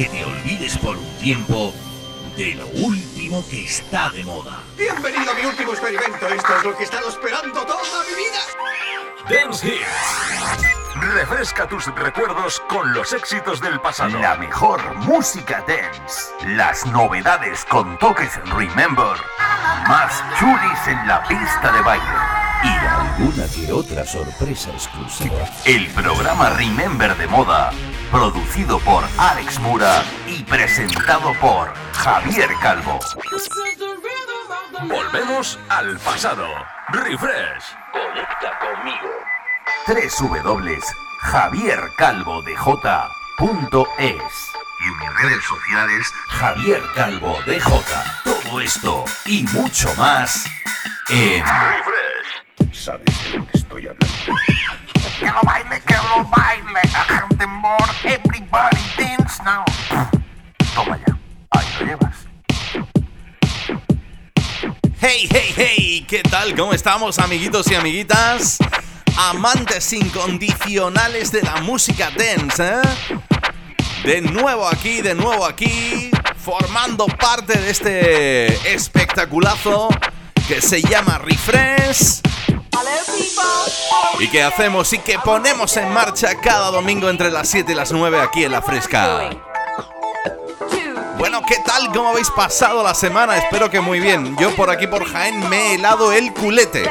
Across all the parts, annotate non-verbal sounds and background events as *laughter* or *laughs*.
que te olvides por un tiempo de lo último que está de moda. Bienvenido a mi último experimento. Esto es lo que he estado esperando toda mi vida. Dance Hits. Refresca tus recuerdos con los éxitos del pasado. La mejor música dance. Las novedades con toques Remember. Más chulis en la pista de baile y alguna que otra sorpresa exclusiva. El programa Remember de Moda, producido por Alex Mura y presentado por Javier Calvo. Volvemos al pasado. Refresh. Conecta conmigo. 3 W Javier Calvo de J.es y en mis redes sociales Javier Calvo DJ. Todo esto y mucho más en Refresh sabes de lo que estoy hablando. Que lo baile, que lo baile, temor, everybody dance now. Toma ya, ahí lo llevas. Hey, hey, hey, ¿qué tal? ¿Cómo estamos, amiguitos y amiguitas? Amantes incondicionales de la música dance, ¿eh? De nuevo aquí, de nuevo aquí, formando parte de este espectaculazo que se llama Refresh ¿Y qué hacemos? Y que ponemos en marcha cada domingo entre las 7 y las 9 aquí en La Fresca. Bueno, ¿qué tal? ¿Cómo habéis pasado la semana? Espero que muy bien. Yo por aquí por Jaén me he helado el culete.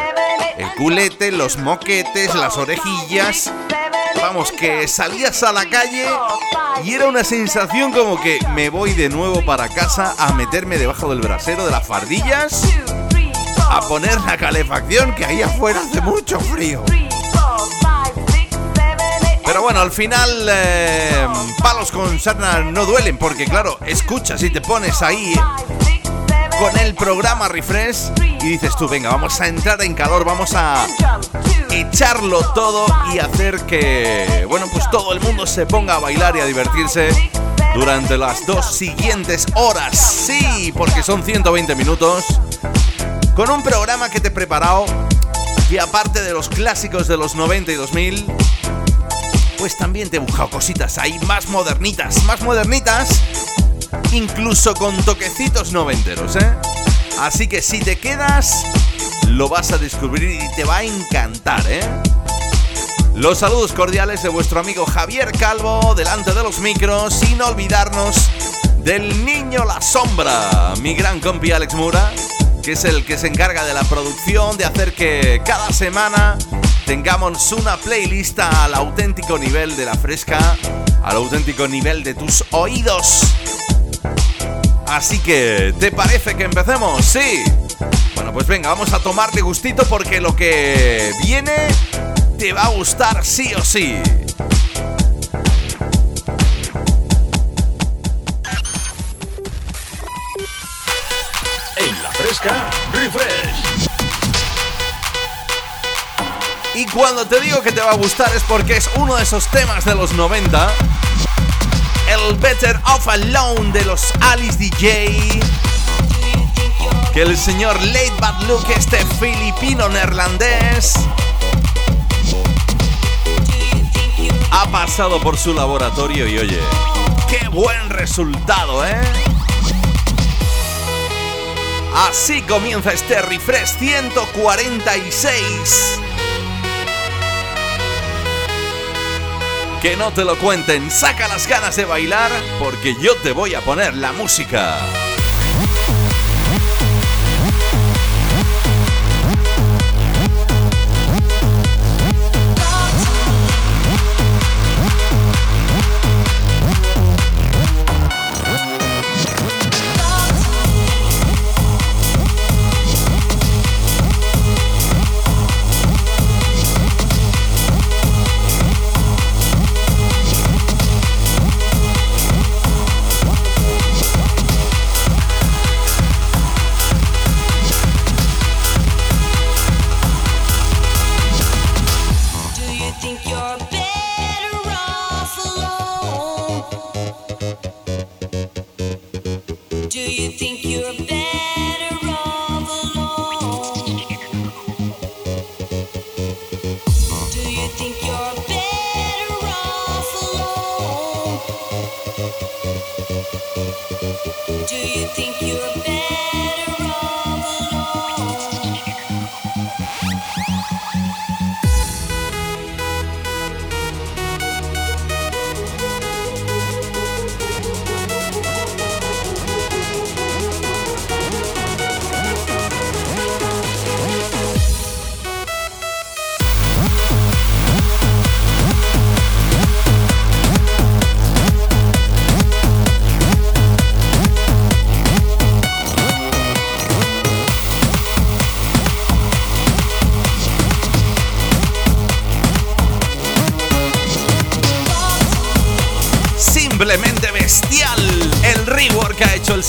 El culete, los moquetes, las orejillas. Vamos, que salías a la calle y era una sensación como que me voy de nuevo para casa a meterme debajo del brasero de las fardillas a poner la calefacción que ahí afuera hace mucho frío. Pero bueno, al final eh, palos con sarna no duelen porque claro, escuchas y te pones ahí con el programa Refresh y dices tú, venga, vamos a entrar en calor, vamos a echarlo todo y hacer que, bueno, pues todo el mundo se ponga a bailar y a divertirse durante las dos siguientes horas. Sí, porque son 120 minutos con un programa que te he preparado y aparte de los clásicos de los 90 y 2000, pues también te he buscado cositas ahí más modernitas, más modernitas, incluso con toquecitos noventeros, ¿eh? Así que si te quedas, lo vas a descubrir y te va a encantar, ¿eh? Los saludos cordiales de vuestro amigo Javier Calvo, delante de los micros, sin olvidarnos del niño La Sombra, mi gran compi Alex Mura que es el que se encarga de la producción, de hacer que cada semana tengamos una playlist al auténtico nivel de la fresca, al auténtico nivel de tus oídos. Así que, ¿te parece que empecemos? Sí. Bueno, pues venga, vamos a tomarte gustito porque lo que viene te va a gustar sí o sí. Refresh. Y cuando te digo que te va a gustar es porque es uno de esos temas de los 90. El Better Off Alone de los Alice DJ. Que el señor Late Bad Luke, este filipino neerlandés, ha pasado por su laboratorio y oye, qué buen resultado, ¿eh? Así comienza este refresh 146. Que no te lo cuenten, saca las ganas de bailar porque yo te voy a poner la música.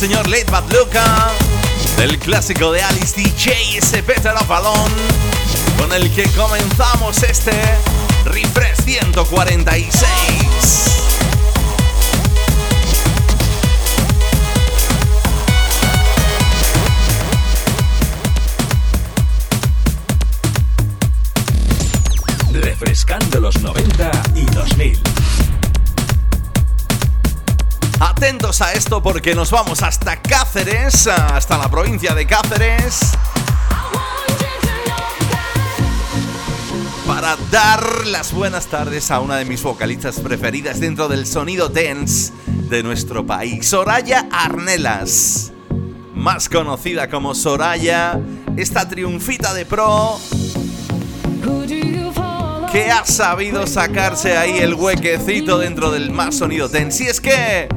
Señor Late Bad Luca del clásico de Alice DJ, ese of Alone, con el que comenzamos este Refresh 146. Refrescando los 90 porque nos vamos hasta Cáceres, hasta la provincia de Cáceres. Para dar las buenas tardes a una de mis vocalistas preferidas dentro del sonido dance de nuestro país, Soraya Arnelas. Más conocida como Soraya, esta triunfita de pro que ha sabido sacarse ahí el huequecito dentro del más sonido dance. Y es que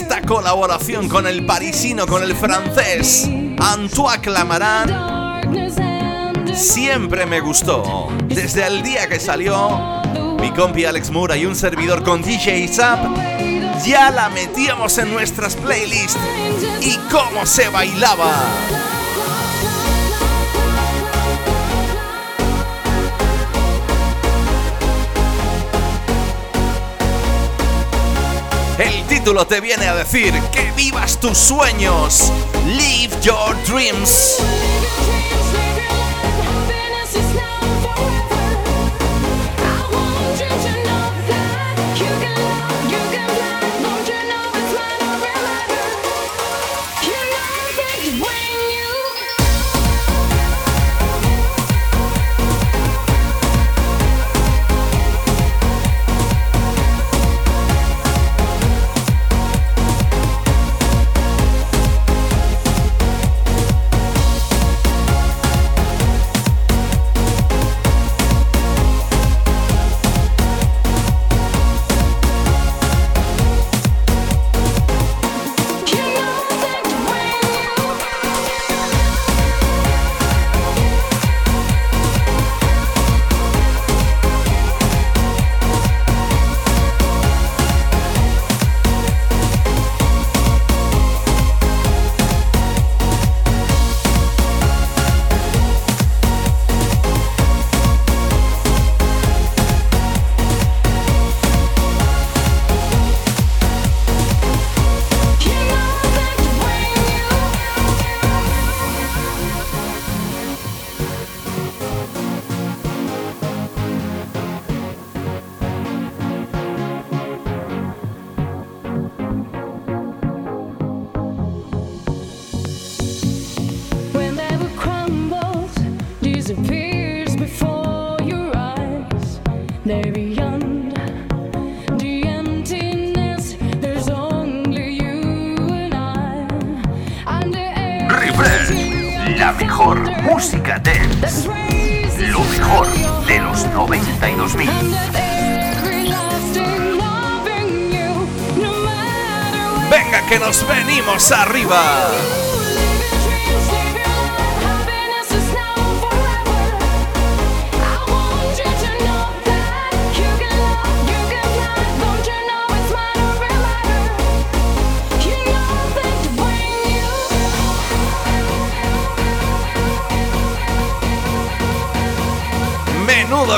esta colaboración con el parisino, con el francés Antoine Clamaran, siempre me gustó. Desde el día que salió, mi compi Alex Mura y un servidor con DJ Zap, ya la metíamos en nuestras playlists. ¿Y cómo se bailaba? Título te viene a decir que vivas tus sueños. Live your dreams.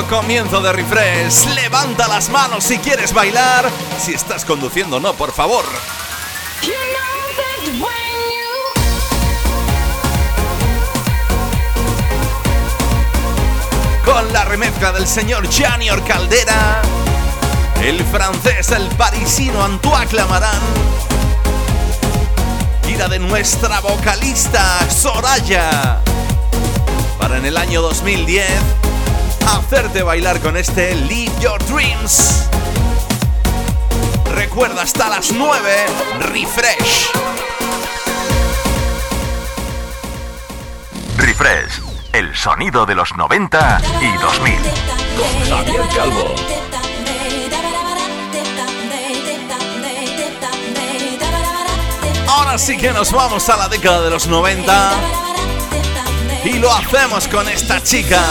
Comienzo de refresh. Levanta las manos si quieres bailar. Si estás conduciendo, no, por favor. Con la remezcla del señor Janior Caldera. el francés, el parisino Antoine Clamaran, gira de nuestra vocalista Soraya, para en el año 2010 hacerte bailar con este Live Your Dreams. Recuerda hasta las 9, refresh. Refresh, sonido de los 90 y 2000. Con Javier Calvo. Ahora sí que nos vamos a la década de los 90 y lo hacemos con esta chica.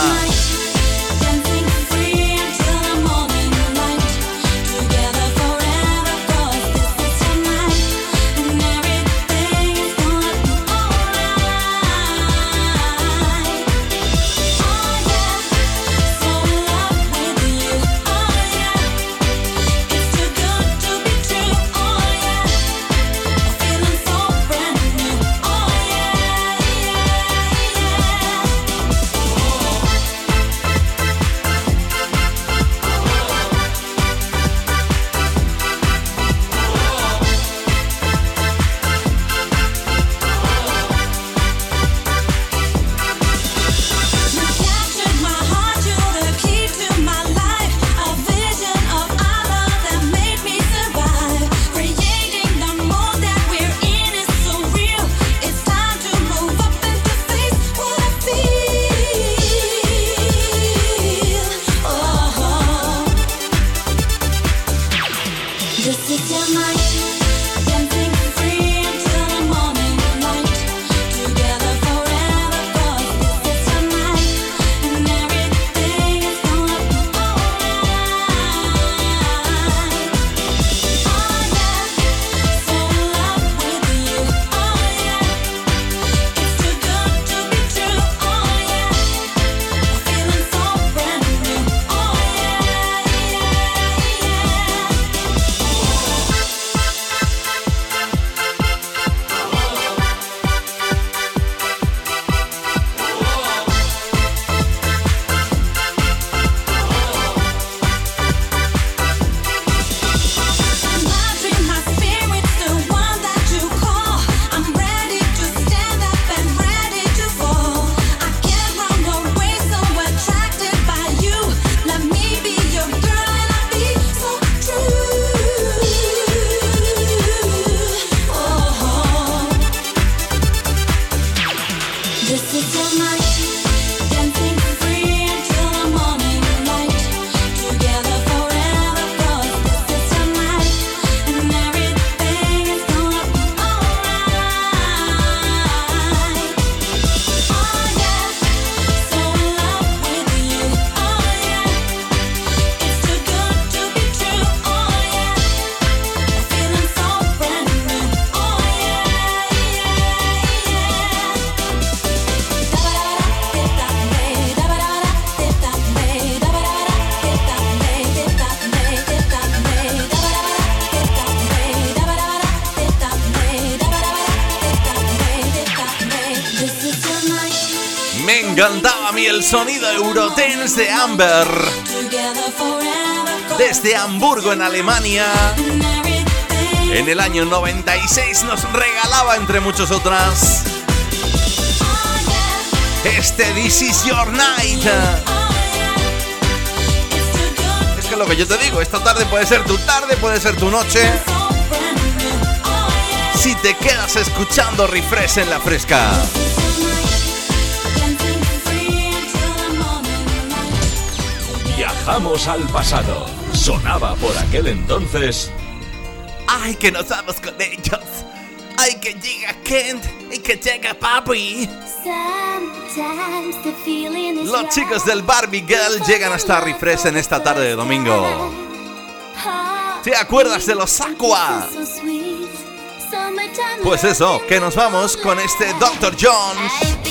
Eurodance de Amber. Desde Hamburgo, en Alemania. En el año 96 nos regalaba, entre muchas otras, este This Is Your Night. Es que lo que yo te digo, esta tarde puede ser tu tarde, puede ser tu noche. Si te quedas escuchando Refresh en la fresca. Vamos al pasado. Sonaba por aquel entonces. ¡Ay, que nos vamos con ellos! ¡Ay, que llega Kent! ¡Y que llega Papi! Los chicos del Barbie Girl llegan hasta Refresh en esta tarde de domingo. ¿Te acuerdas de los Aqua? Pues eso, que nos vamos con este Dr. Jones.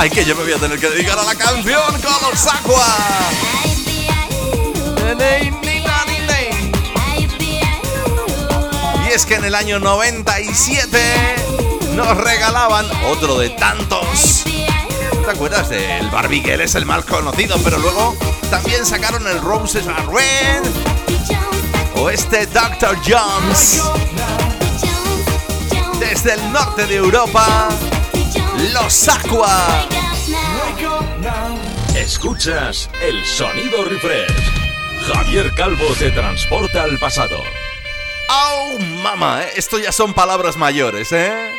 Ay, que yo me voy a tener que dedicar a la canción con los. Y es que en el año 97 nos regalaban otro de tantos. ¿Te acuerdas del Barbie Girl? Es el más conocido, pero luego también sacaron el Roses Are o este Dr. Jones. Desde el norte de Europa, los Aqua. Escuchas el sonido refresh. Javier Calvo te transporta al pasado. ¡Oh, mamá! ¿eh? Esto ya son palabras mayores, ¿eh?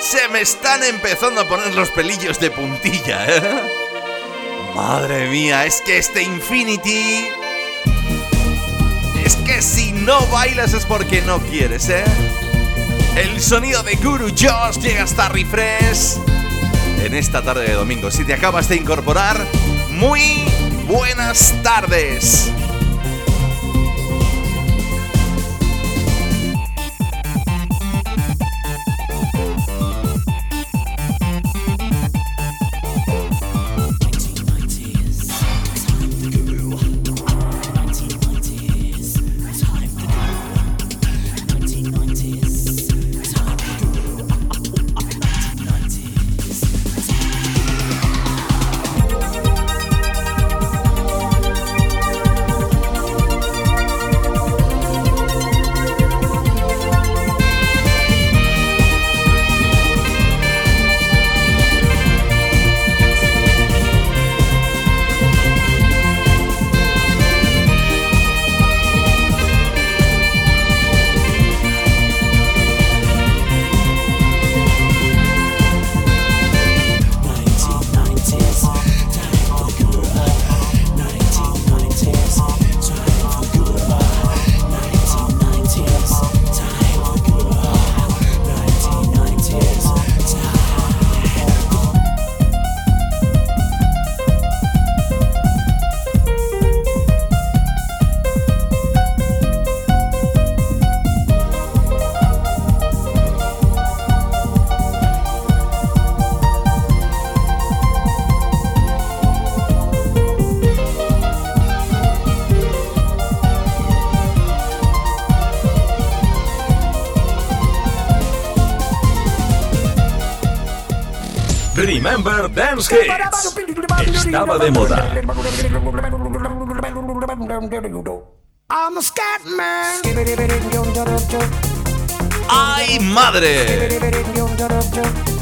Se me están empezando a poner los pelillos de puntilla, ¿eh? Madre mía, es que este Infinity... Es que si no bailas es porque no quieres, ¿eh? El sonido de Guru Josh llega hasta Refresh en esta tarde de domingo. Si te acabas de incorporar, muy buenas tardes. Remember Dance Hits. Estaba de moda. ¡Ay, madre!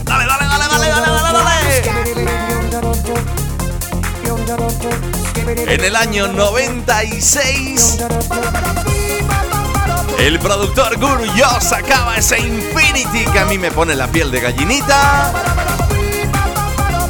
¡Dale, dale, dale, dale, dale, dale! En el año 96, el productor Guru Yo sacaba ese Infinity que a mí me pone la piel de gallinita.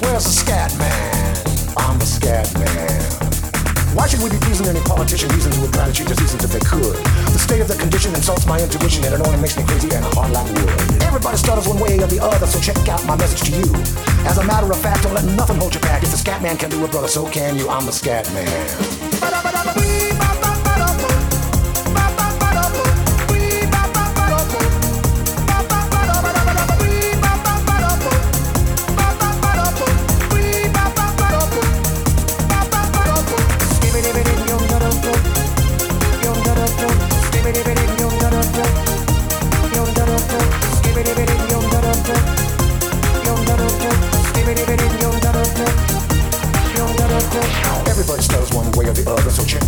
Where's the scat man? I'm the scat man. Why should we be pleasing any politician reasons would try to cheat the seasons if they could? The state of the condition insults my intuition and it only makes me crazy and hard like wood. Everybody stutters one way or the other, so check out my message to you. As a matter of fact, don't let nothing hold you back. If the scat man can do it, brother, so can you. I'm the scat man.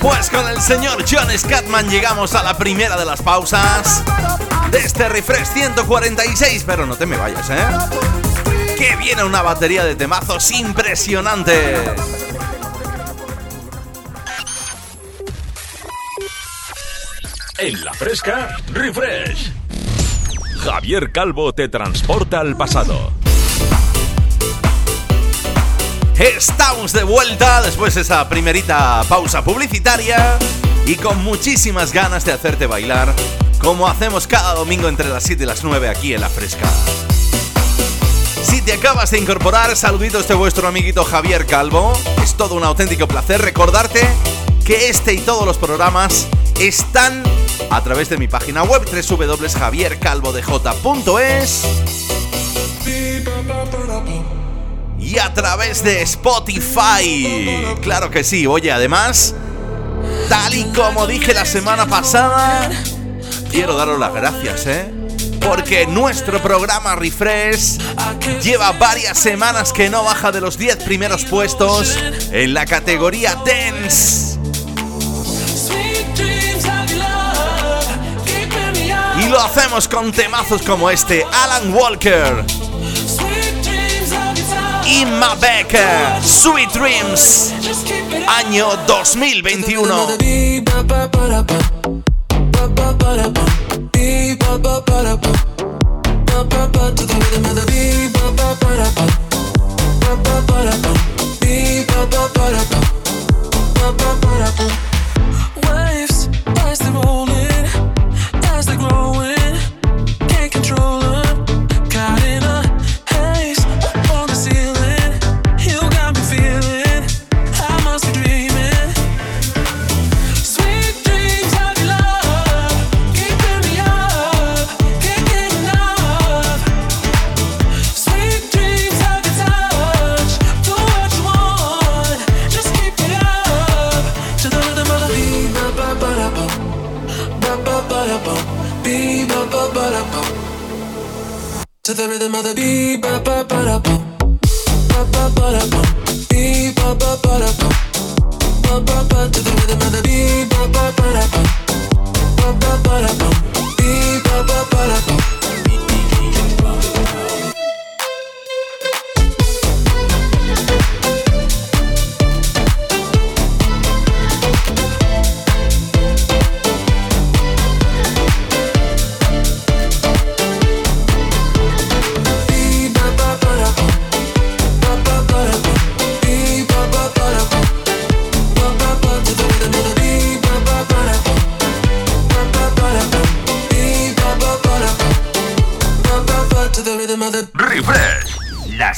Pues con el señor John Scatman llegamos a la primera de las pausas de este refresh 146, pero no te me vayas, ¿eh? Que viene una batería de temazos impresionante. En la fresca, refresh. Javier Calvo te transporta al pasado. Estamos de vuelta después de esa primerita pausa publicitaria y con muchísimas ganas de hacerte bailar, como hacemos cada domingo entre las 7 y las 9 aquí en La Fresca. Si te acabas de incorporar, saluditos de vuestro amiguito Javier Calvo. Es todo un auténtico placer recordarte que este y todos los programas están a través de mi página web www.javiercalvodej.es y a través de Spotify. Claro que sí, oye, además, tal y como dije la semana pasada, quiero daros las gracias, ¿eh? Porque nuestro programa Refresh lleva varias semanas que no baja de los 10 primeros puestos en la categoría Dance. Y lo hacemos con temazos como este, Alan Walker. Inma Becker, Sweet Dreams, año 2021. To the rhythm of the beat, ba ba ba da bum, ba ba ba da bum, beat, ba ba ba ba ba ba. To the rhythm of the beat, ba ba ba da bum, ba ba ba da bum, beat, ba ba ba da bum.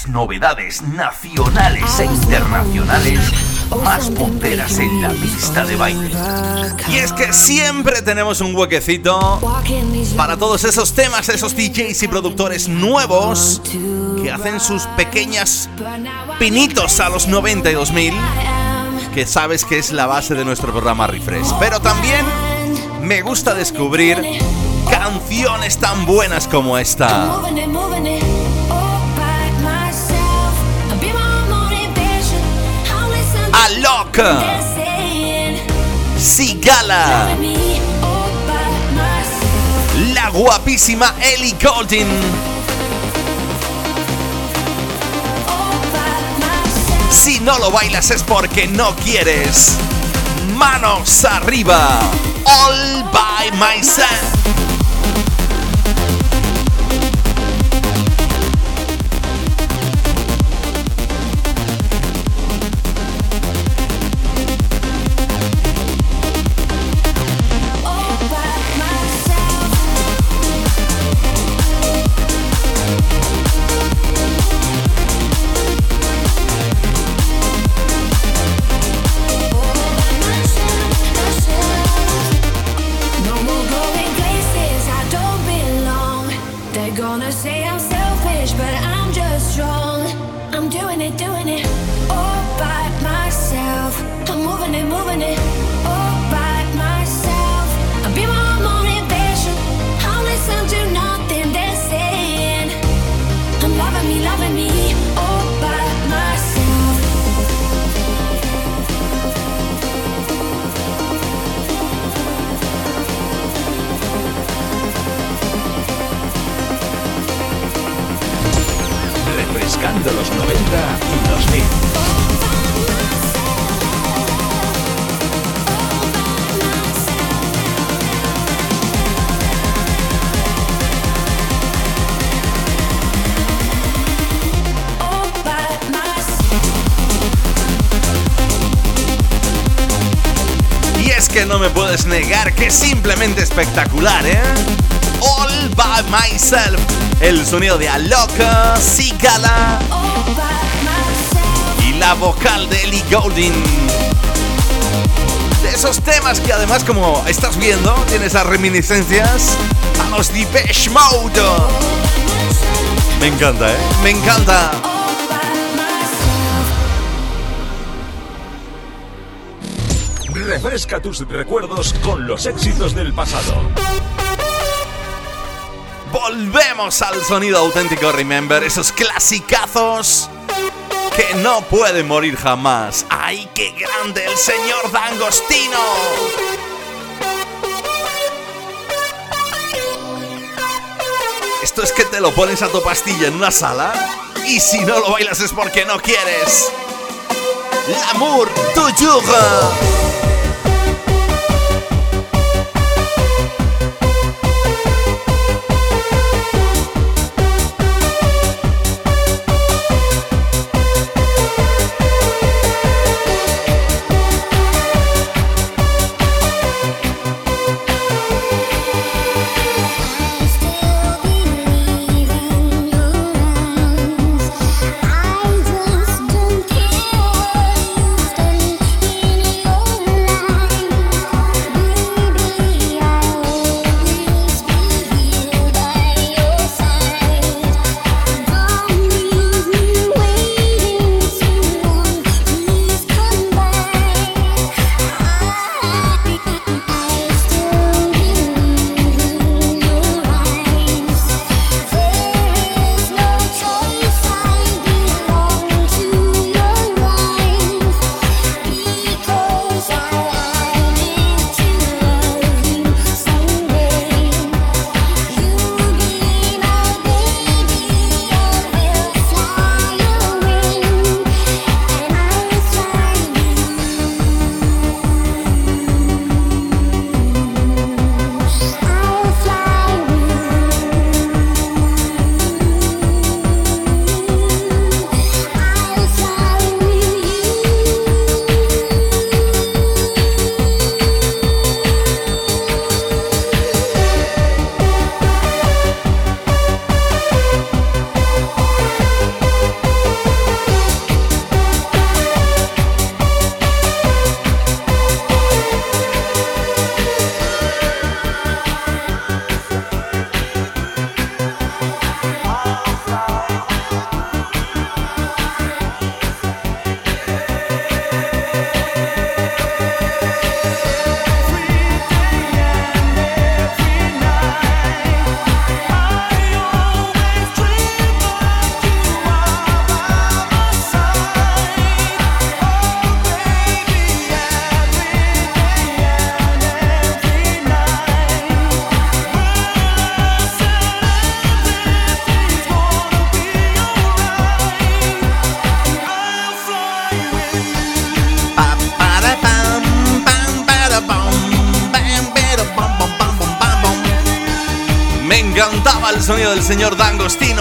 Novedades nacionales e internacionales más punteras en la pista de baile. Y es que siempre tenemos un huequecito para todos esos temas, esos DJs y productores nuevos que hacen sus pequeñas pinitos a los 92.000, que sabes que es la base de nuestro programa Refresh. Pero también me gusta descubrir canciones tan buenas como esta. Alok, Sigala, la guapísima Ellie Goulding. Si no lo bailas es porque no quieres. Manos arriba. All by myself. Me puedes negar que es simplemente espectacular, ¿eh? All by myself. El sonido de by myself. y la vocal de Ellie Goulding. De esos temas que además, como estás viendo, tiene esas reminiscencias a los Depeche Mode. Me encanta, ¿eh? Me encanta. Refresca tus recuerdos con los éxitos del pasado. Volvemos al sonido auténtico, remember, esos clasicazos que no pueden morir jamás. ¡Ay, qué grande el señor D'Angostino! Esto es que te lo pones a tu pastilla en una sala y si no lo bailas es porque no quieres. L'amour toujours.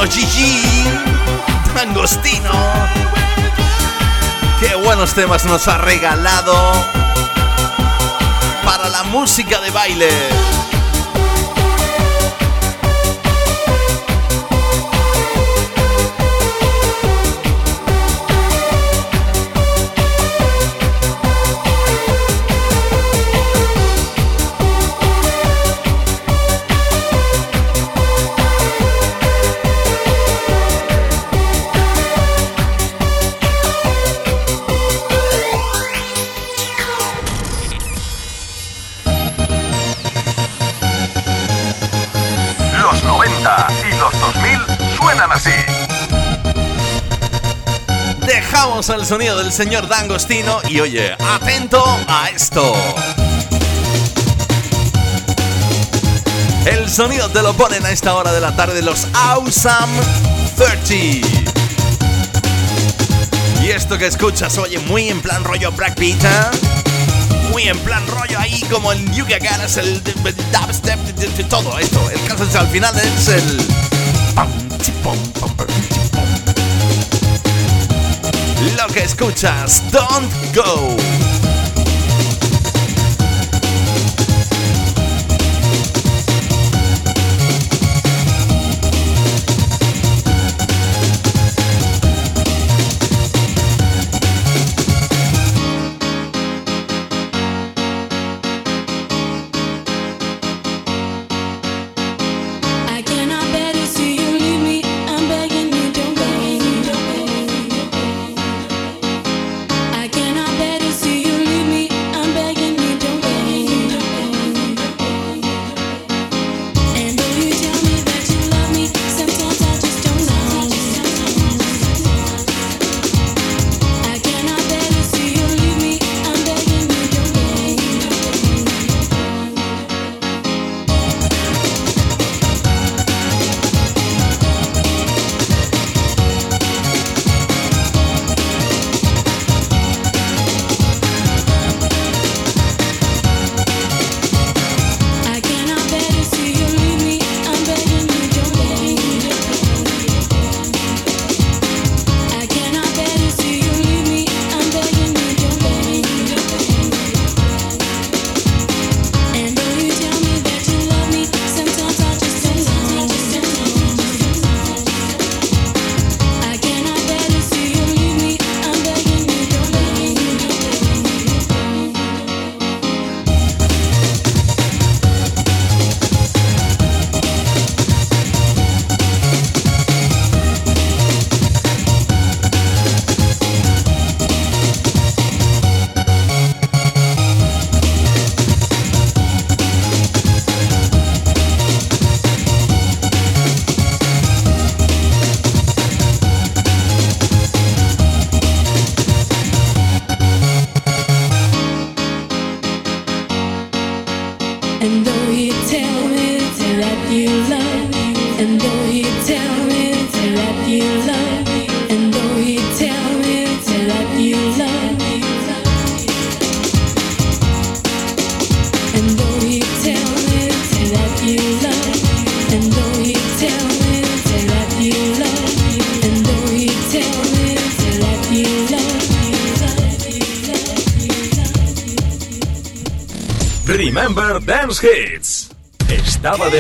Gigi. D'Angostino. Qué buenos temas nos ha regalado para la música de baile. El sonido del señor Dangostino y oye, atento a esto. El sonido te lo ponen a esta hora de la tarde los Awesome 30. Y esto que escuchas, oye, muy en plan rollo Pitt, ¿eh? Muy en plan rollo ahí como el Yuga Ganas, el, el dubstep, de- de todo esto. El caso al final es el... que escuchas, Don't Go.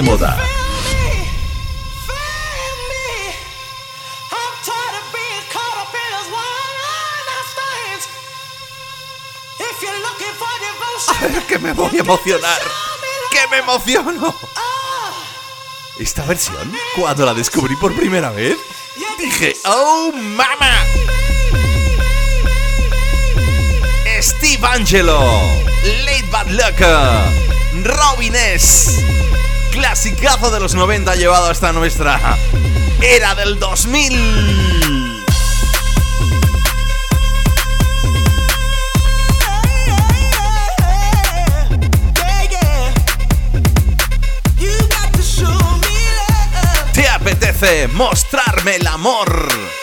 De moda. *laughs* que me voy a emocionar. Que me emociono. Esta versión, cuando la descubrí por primera vez, dije, ¡Oh, mama! Steve Angelo, Late Bad Luck, Robin S. Clasicazo de los 90 llevado hasta nuestra era del 2000. ¿Te apetece mostrarme el amor?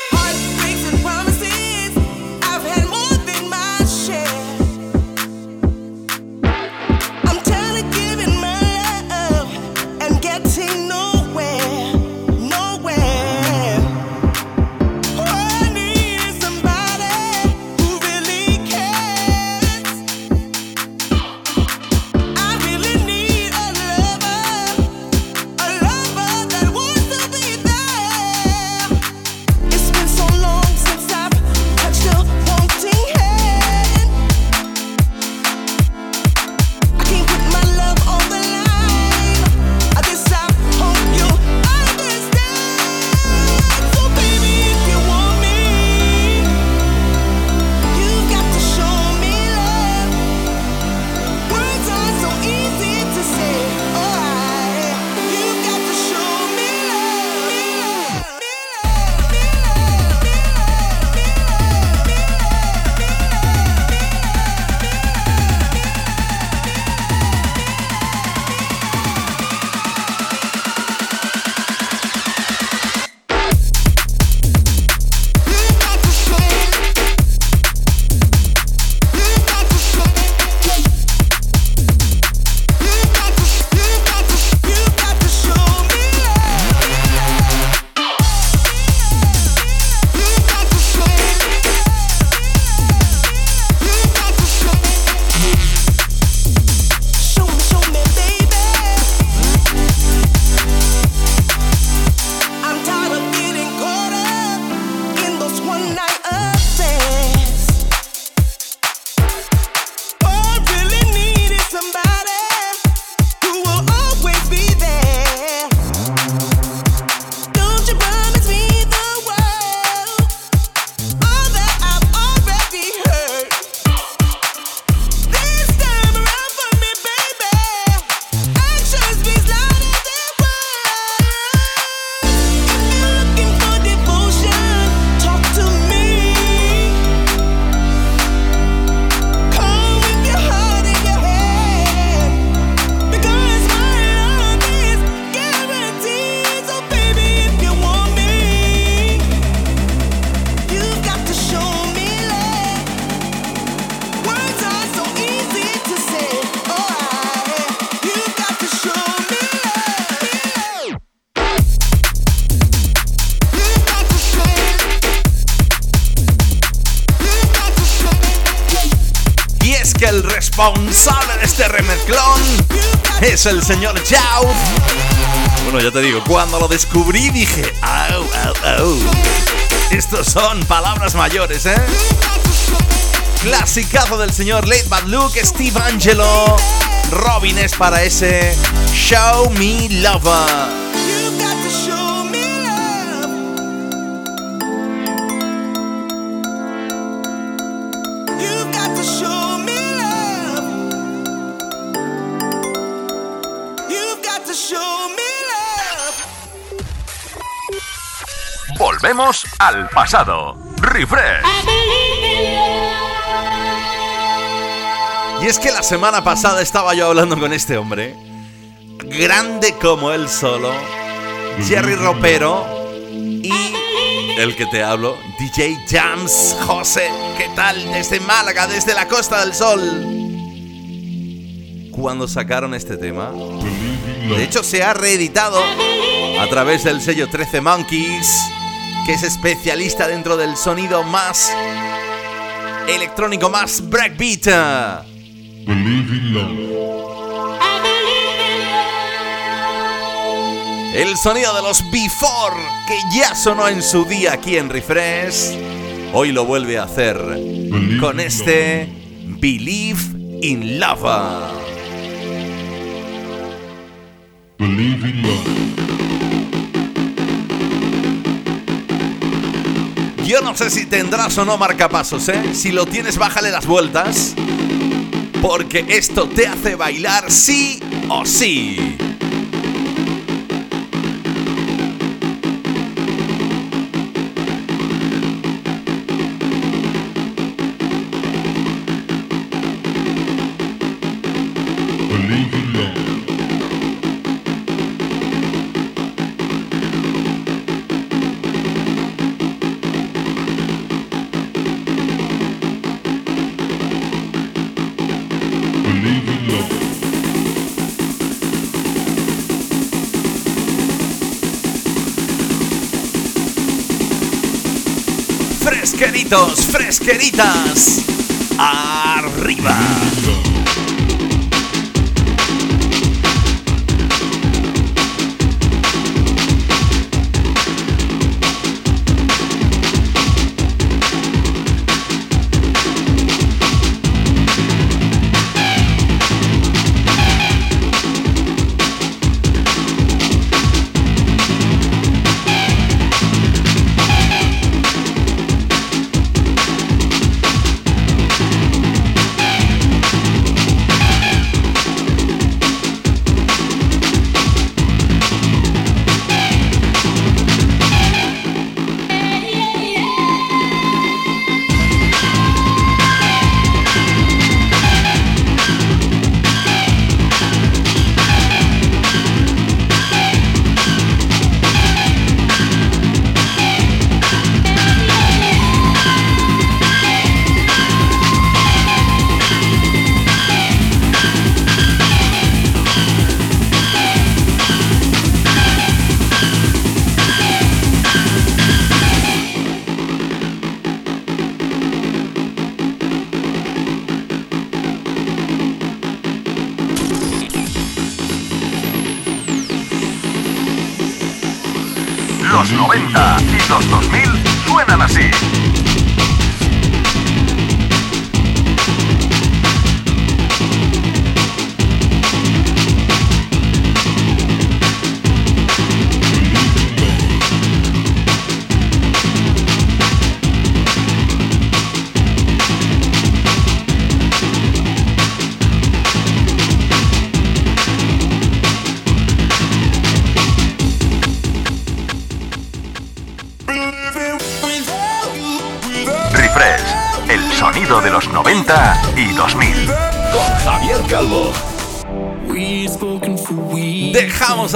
El responsable de este remezclón es el señor Jau. Bueno, ya te digo, cuando lo descubrí dije, au, au, au. Estos son palabras mayores, ¿eh? Clasicazo del señor Late Bad Luke, Steve Angelo. Robin es para ese Show Me Lover. Volvemos al pasado. Refresh. Y es que la semana pasada estaba yo hablando con este hombre, grande como él solo, Jerry Ropero y el que te hablo, DJ Jams José. ¿Qué tal? Desde Málaga, desde la Costa del Sol. Cuando sacaron este tema, de hecho se ha reeditado a través del sello 13 Monkeys, que es especialista dentro del sonido más electrónico, más breakbeat. El sonido de los Before, que ya sonó en su día aquí en Refresh, hoy lo vuelve a hacer con este Believe in Lava. Yo no sé si tendrás o no marcapasos, ¿eh? Si lo tienes, bájale las vueltas. Porque esto te hace bailar sí o sí. Fresqueritos, fresqueritas. Arriba.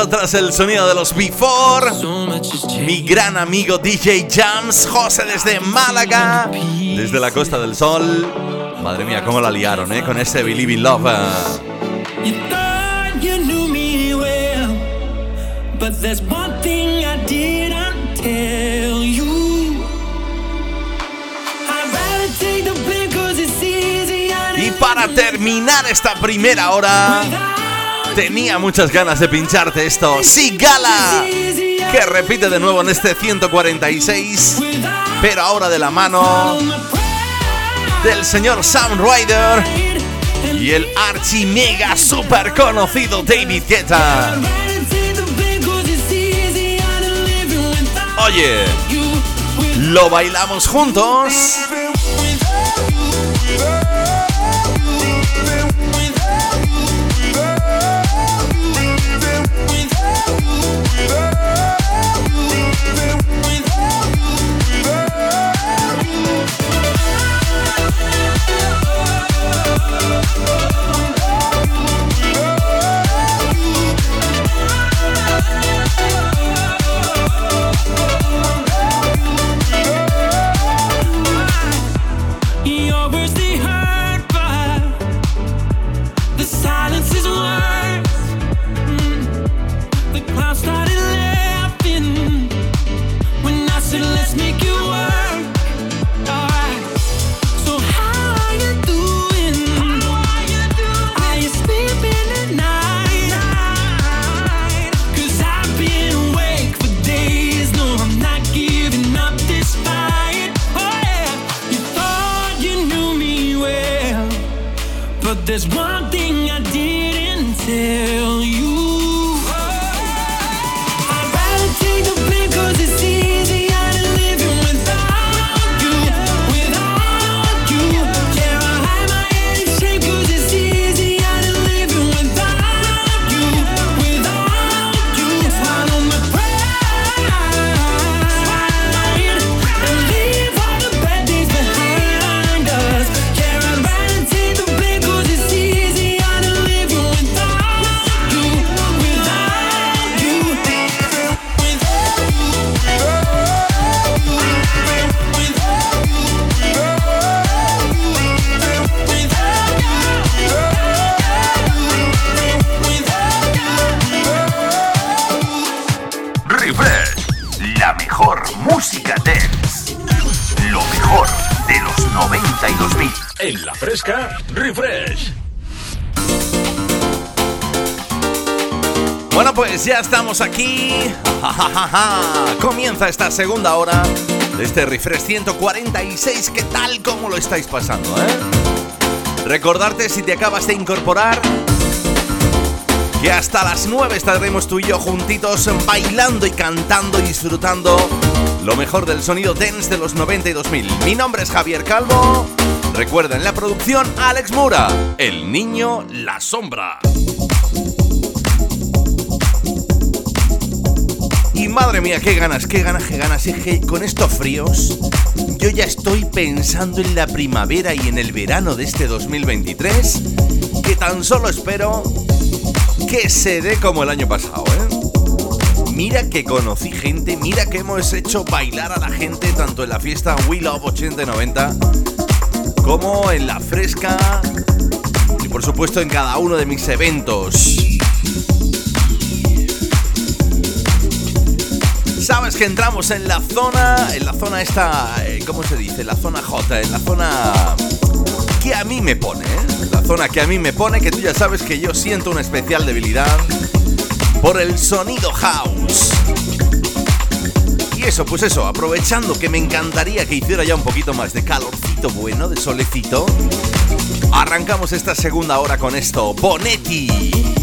Atrás el sonido de los Before. Mi gran amigo DJ Jams, José desde Málaga, desde la Costa del Sol. Madre mía, cómo la liaron, ¿eh? Con ese Believe in Love. Y para terminar esta primera hora, tenía muchas ganas de pincharte esto. Sigala, que repite de nuevo en este 146, pero ahora de la mano del señor Sam Ryder y el archi mega super conocido David Guetta. Oye, ¿lo bailamos juntos? Esta segunda hora de este refresh 146. ¿Qué tal? ¿Cómo lo estáis pasando, eh? Recordarte si te acabas de incorporar que hasta las 9 estaremos tú y yo juntitos bailando y cantando y disfrutando lo mejor del sonido dance de los 90 y 2000. Mi nombre es Javier Calvo. Recuerda en la producción Alex Mura, el niño La Sombra. Madre mía, qué ganas, qué ganas, qué ganas. Es que con estos fríos, yo ya estoy pensando en la primavera y en el verano de este 2023, que tan solo espero que se dé como el año pasado, ¿eh? Mira que conocí gente, mira que hemos hecho bailar a la gente tanto en la fiesta We Love 80 y 90 como en la fresca y por supuesto en cada uno de mis eventos. Sabes que entramos en la zona, en la zona esta, eh, ¿cómo se dice? La zona J, en la zona que a mí me pone, ¿eh? La zona que a mí me pone, que tú ya sabes que yo siento una especial debilidad por el sonido house. Y eso, pues eso, aprovechando que me encantaría que hiciera ya un poquito más de calorcito bueno, de solecito, arrancamos esta segunda hora con esto, Bonetti.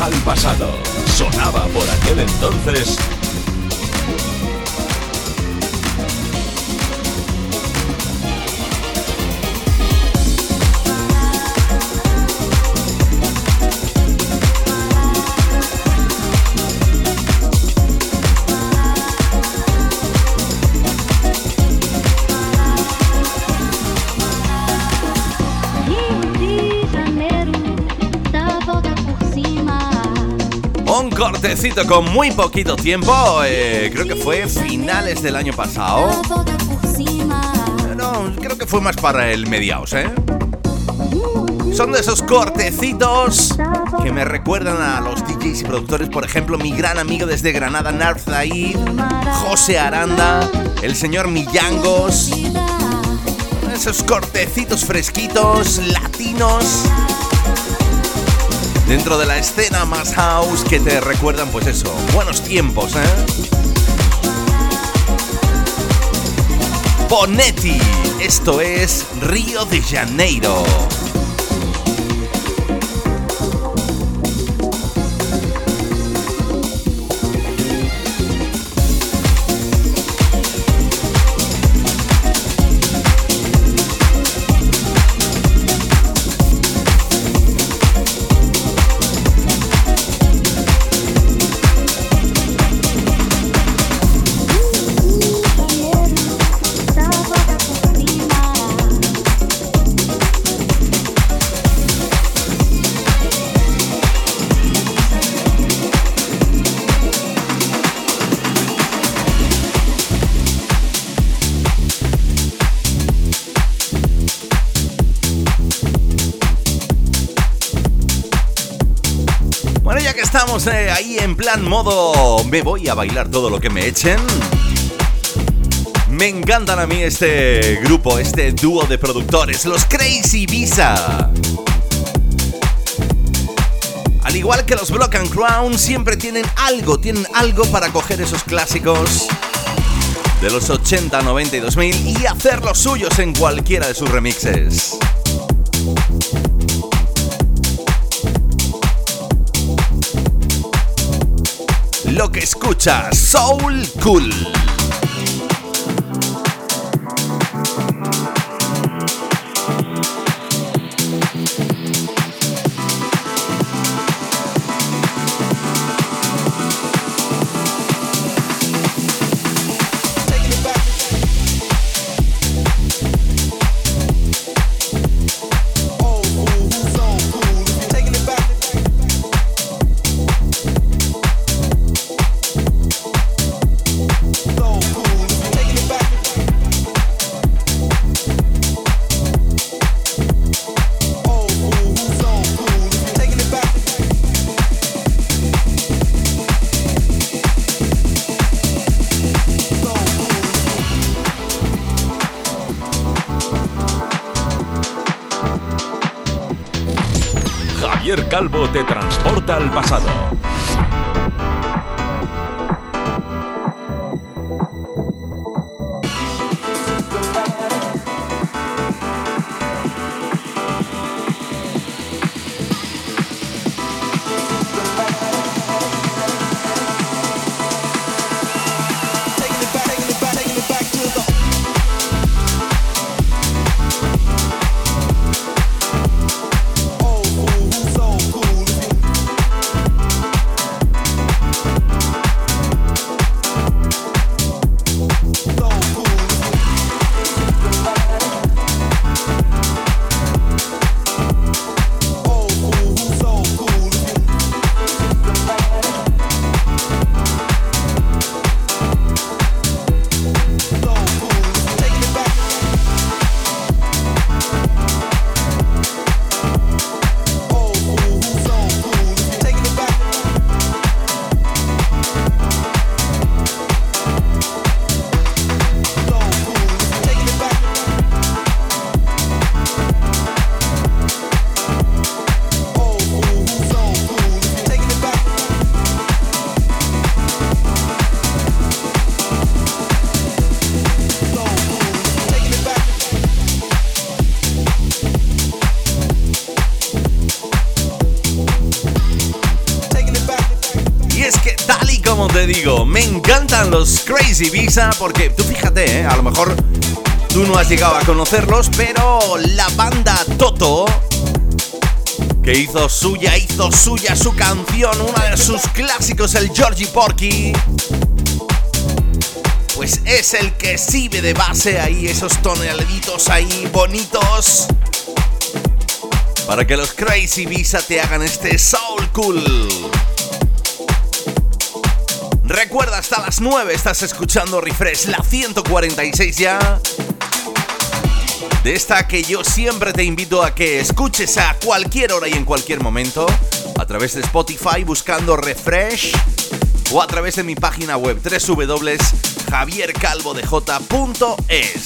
Al pasado. Cortecito con muy poquito tiempo, eh, creo que fue finales del año pasado. No, creo que fue más para el mediaos, ¿eh? Son de esos cortecitos que me recuerdan a los DJs y productores, por ejemplo, mi gran amigo desde Granada, Narf Zaid, José Aranda, el señor Millangos. Esos cortecitos fresquitos, latinos. Dentro de la escena más house que te recuerdan, pues eso, buenos tiempos, ¿eh? Bonetti, esto es Río de Janeiro. Modo me voy a bailar todo lo que me echen. Me encantan a mí este grupo, este dúo de productores, los Crazy Visa. Al igual que los Block and Crown, siempre tienen algo, tienen algo para coger esos clásicos de los 80, 90 y 2000 y hacer los suyos en cualquiera de sus remixes. Que escuchas, Soul Cool. Pasado. Crazy Visa porque tú fíjate, ¿eh? a lo mejor tú no has llegado a conocerlos, pero la banda Toto que hizo suya, hizo suya su canción, uno de sus clásicos, el Georgie Porky. Pues es el que sirve de base ahí, esos toneladitos ahí bonitos. Para que los Crazy Visa te hagan este soul cool. Recuerda, hasta las 9 estás escuchando Refresh, la 146 ya. De esta que yo siempre te invito a que escuches a cualquier hora y en cualquier momento. A través de Spotify buscando Refresh. O a través de mi página web www.javiercalvodej.es.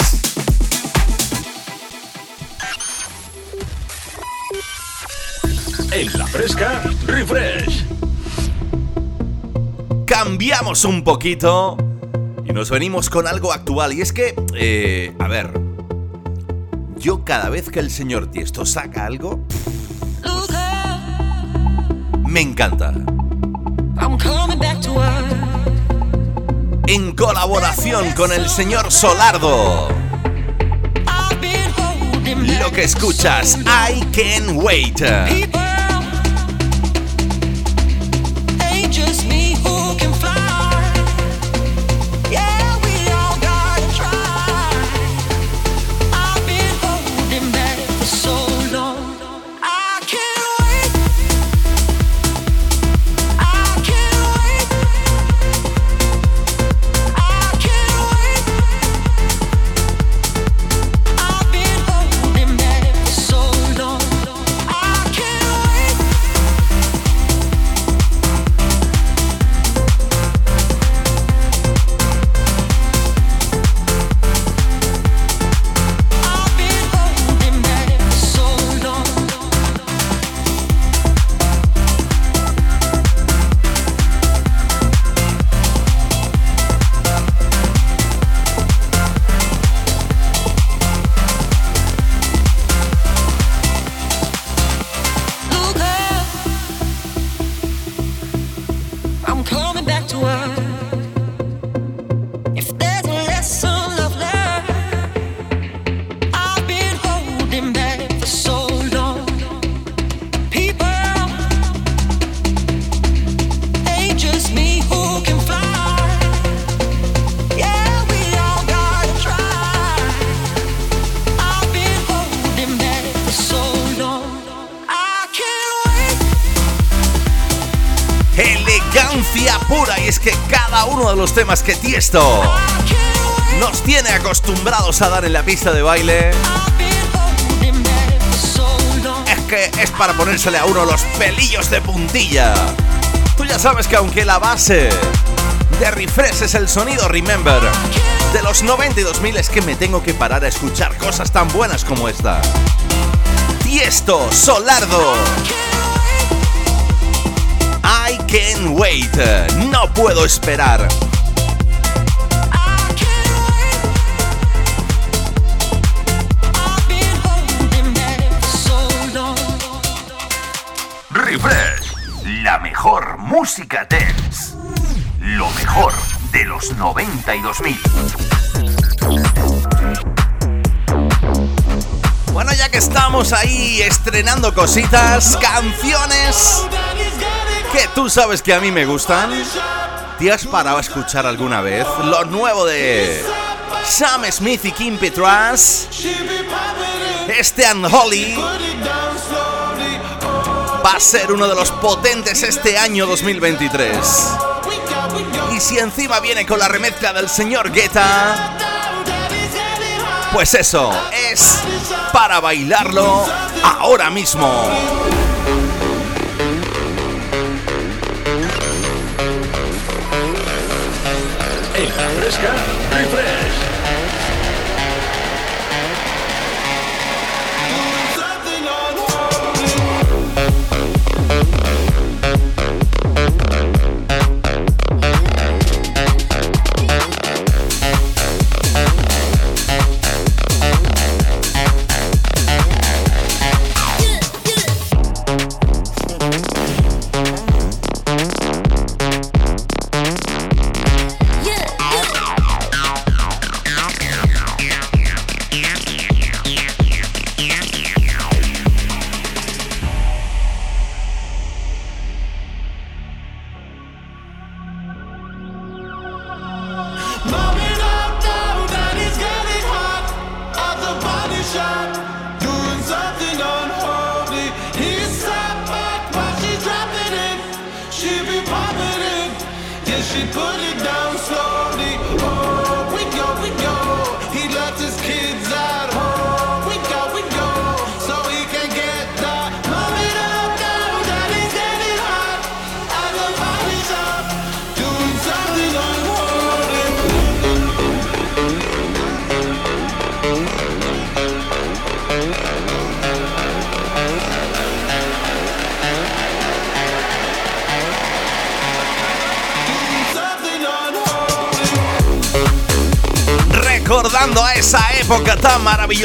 En la fresca, refresh. Cambiamos un poquito y nos venimos con algo actual. Y es que, eh, a ver, yo cada vez que el señor Tiesto saca algo, me encanta. En colaboración con el señor Solardo, lo que escuchas, I Can Wait. Temas que Tiesto nos tiene acostumbrados a dar en la pista de baile es que es para ponérsele a uno los pelillos de puntilla. Tú ya sabes que aunque la base de Refresh es el sonido Remember de los 92.000 es que me tengo que parar a escuchar cosas tan buenas como esta. Tiesto, Solardo, I can wait, no puedo esperar. Refresh, la mejor música dance. Lo mejor de los 92.000. Bueno, ya que estamos ahí estrenando cositas, canciones que tú sabes que a mí me gustan, ¿te has parado a escuchar alguna vez lo nuevo de Sam Smith y Kim Petras? Este Unholy va a ser uno de los potentes este año 2023. Y si encima viene con la remezcla del señor Guetta, pues eso, es para bailarlo ahora mismo.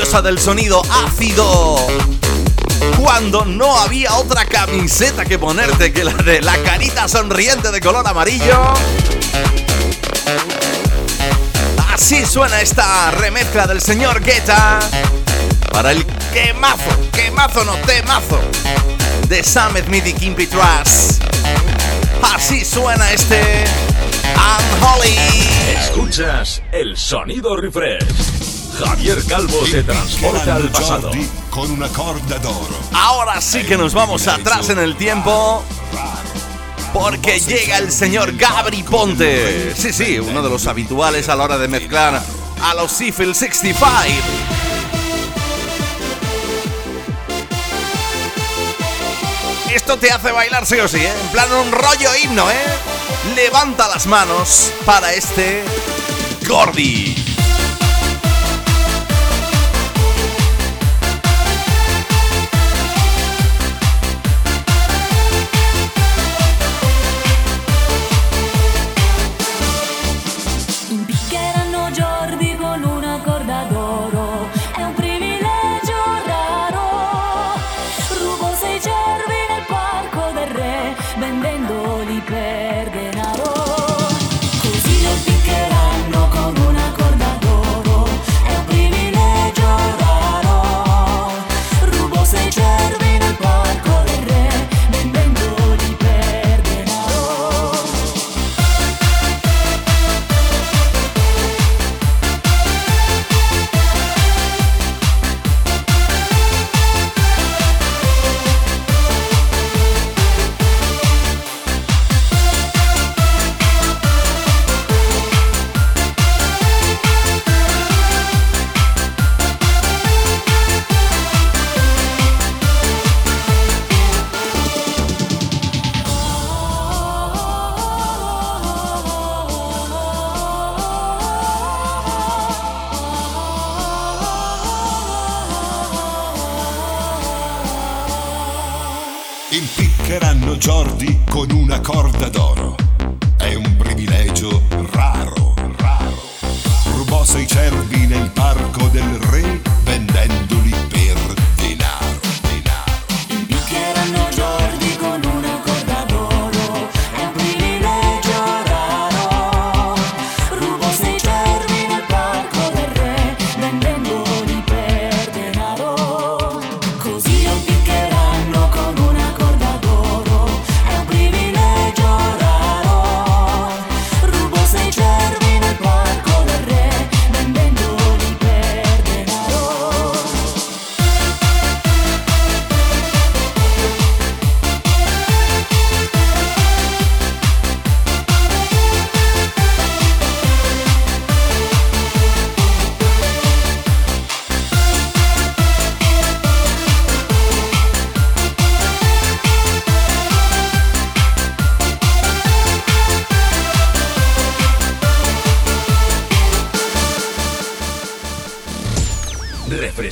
Del sonido ácido. Cuando no había otra camiseta que ponerte que la de la carita sonriente de color amarillo. Así suena esta remezcla del señor Guetta para el quemazo, quemazo no temazo de Sam Smith y Kim Petras. Así suena este Unholy. Escuchas el sonido refresh. Javier Calvo te transporta al pasado. Con una corda d'oro. Ahora sí que nos vamos atrás en el tiempo. Porque llega el señor Gabri Ponte. Sí, sí, uno de los habituales a la hora de mezclar a los Seafield 65. Esto te hace bailar sí o sí, ¿eh? En plan un rollo himno, ¿eh? Levanta las manos para este Gordy.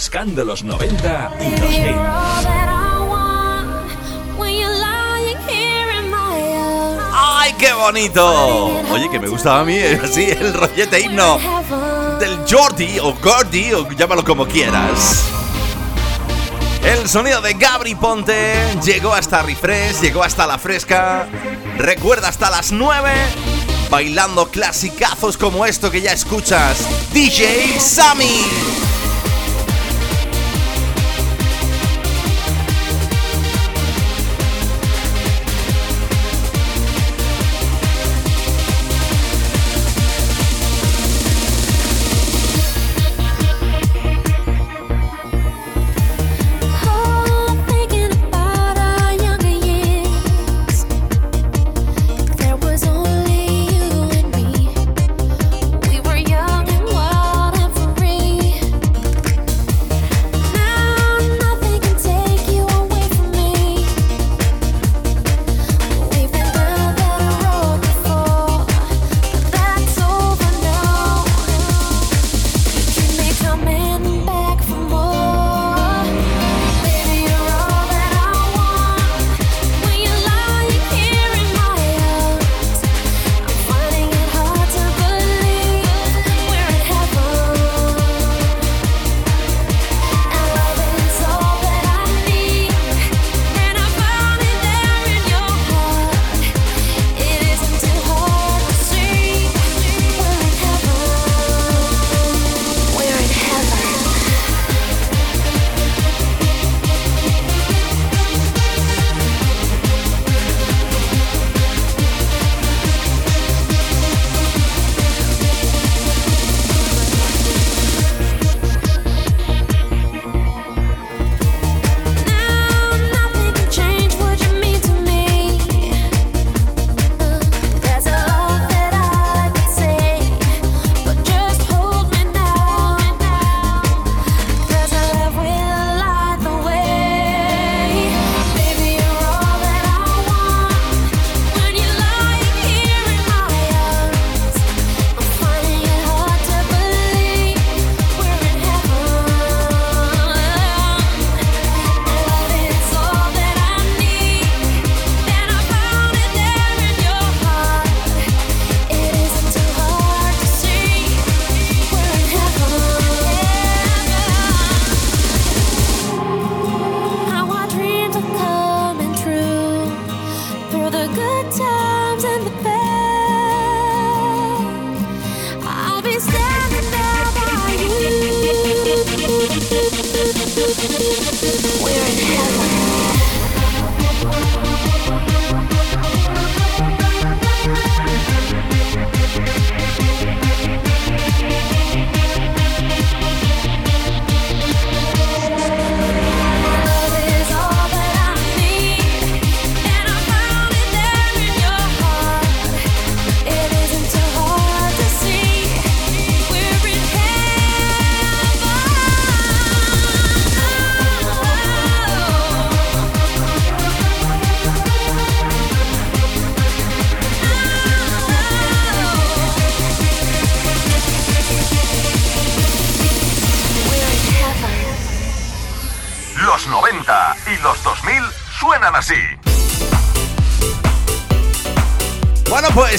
Refrescando los 90 y 2000. ¡Ay, qué bonito! Oye, que me gustaba a mí, eh, así, el rollete himno del Jordi o Gordy, o llámalo como quieras. El sonido de Gabri Ponte llegó hasta Refresh, llegó hasta La Fresca. Recuerda hasta las 9, bailando clasicazos como esto que ya escuchas. DJ Sammy.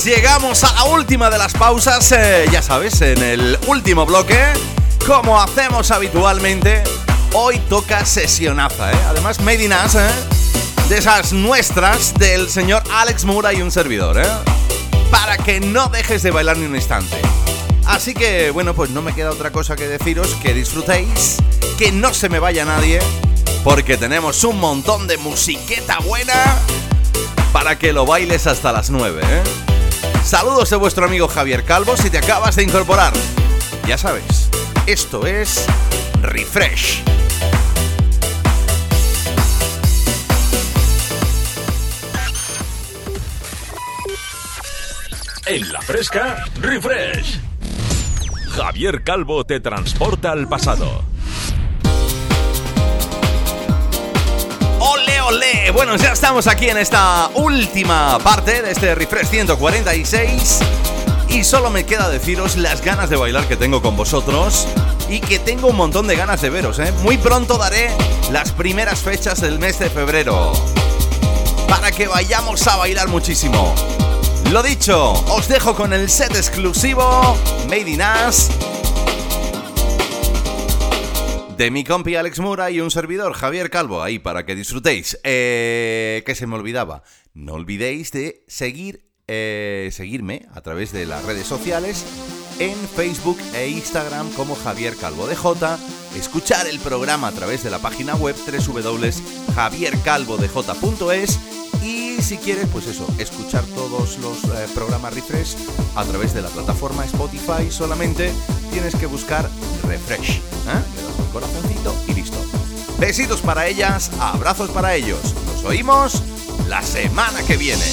Pues llegamos a la última de las pausas, eh, ya sabes, en el último bloque, como hacemos habitualmente, hoy toca sesionaza, ¿eh? Además, Made ¿eh? De esas nuestras del señor Alex Mura y un servidor, ¿eh? Para que no dejes de bailar ni un instante. Así que, bueno, pues no me queda otra cosa que deciros que disfrutéis, que no se me vaya nadie, porque tenemos un montón de musiqueta buena para que lo bailes hasta las 9. ¿eh? Saludos de vuestro amigo Javier Calvo si te acabas de incorporar. Ya sabes, esto es Refresh. En la fresca, refresh. Javier Calvo te transporta al pasado. Bueno, ya estamos aquí en esta última parte de este Refresh 146 y solo me queda deciros las ganas de bailar que tengo con vosotros y que tengo un montón de ganas de veros, ¿eh? Muy pronto daré las primeras fechas del mes de febrero para que vayamos a bailar muchísimo. Lo dicho, os dejo con el set exclusivo Made in Us mi compi Alex Mura y un servidor Javier Calvo ahí para que disfrutéis. Eh, que se me olvidaba, no olvidéis de seguir, eh, seguirme a través de las redes sociales en Facebook e Instagram como Javier Calvo DJ, escuchar el programa a través de la página web www.javiercalvodj.es y si quieres, pues eso, escuchar todos los eh, programas Refresh a través de la plataforma Spotify, solamente tienes que buscar Refresh. ¿eh? Corazoncito y listo. Besitos para ellas, abrazos para ellos. Nos oímos la semana que viene.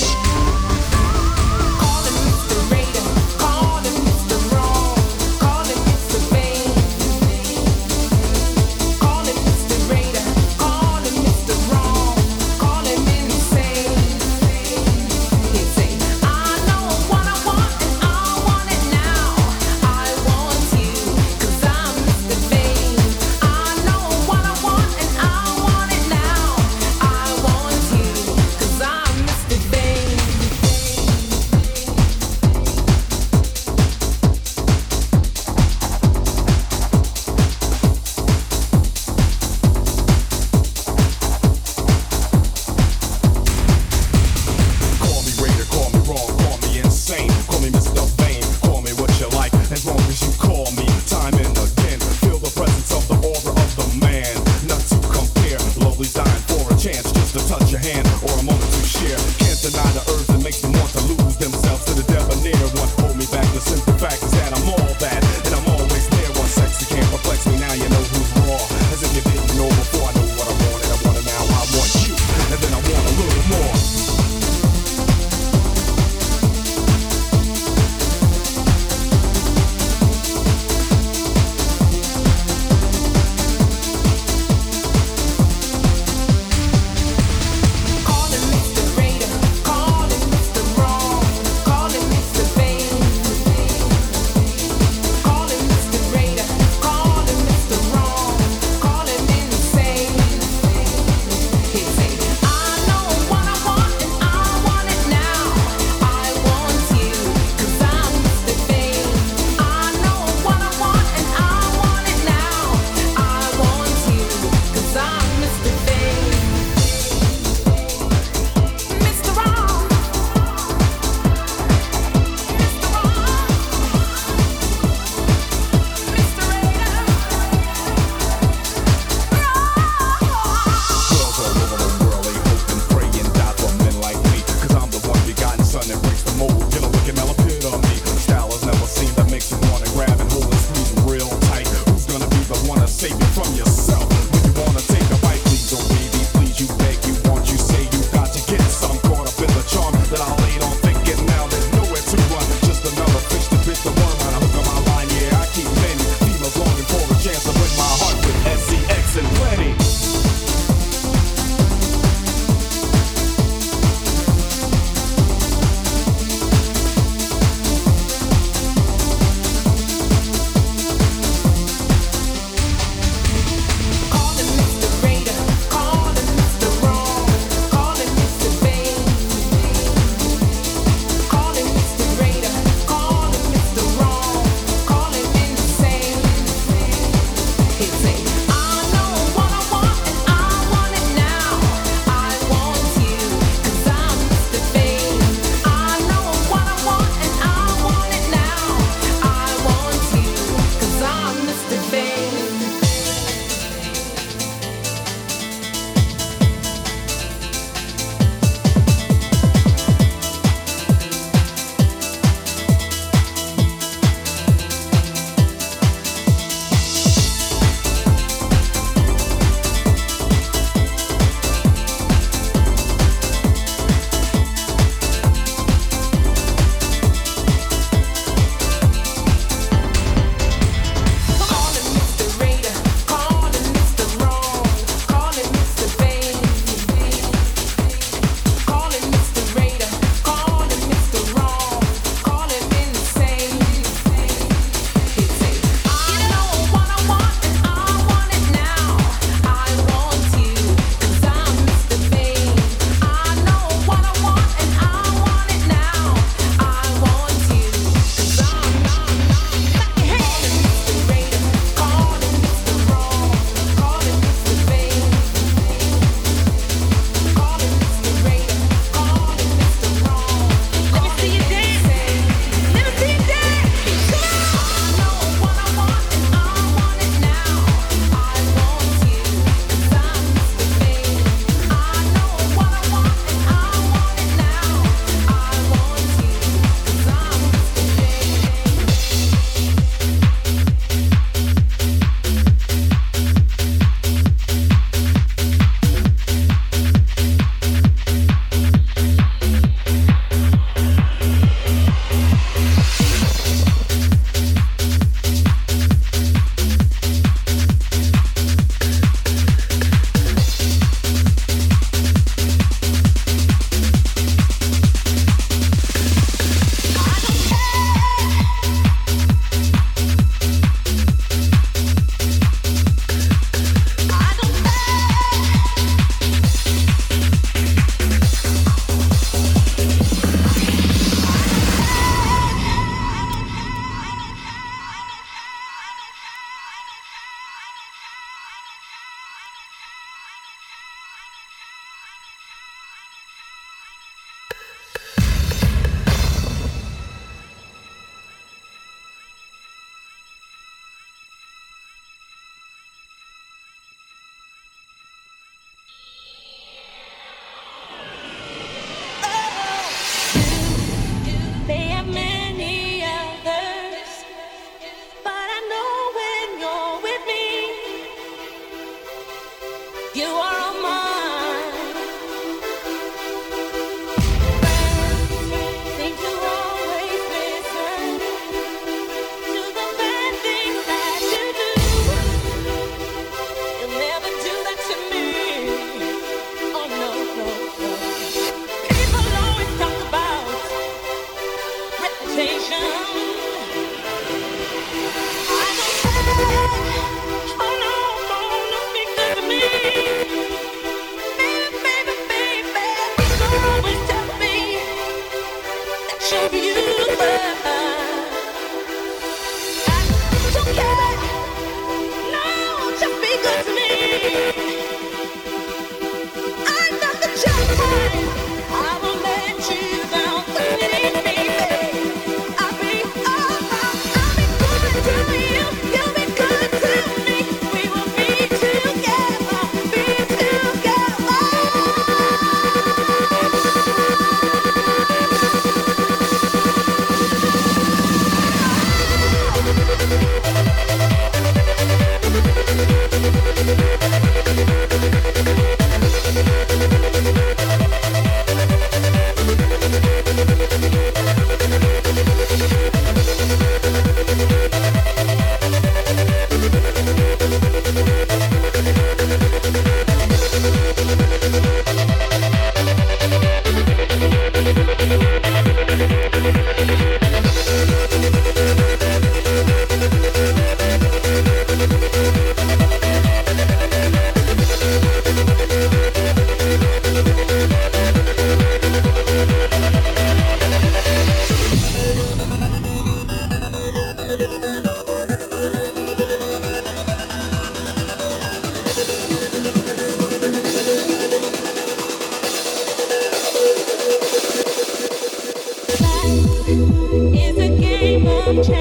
change.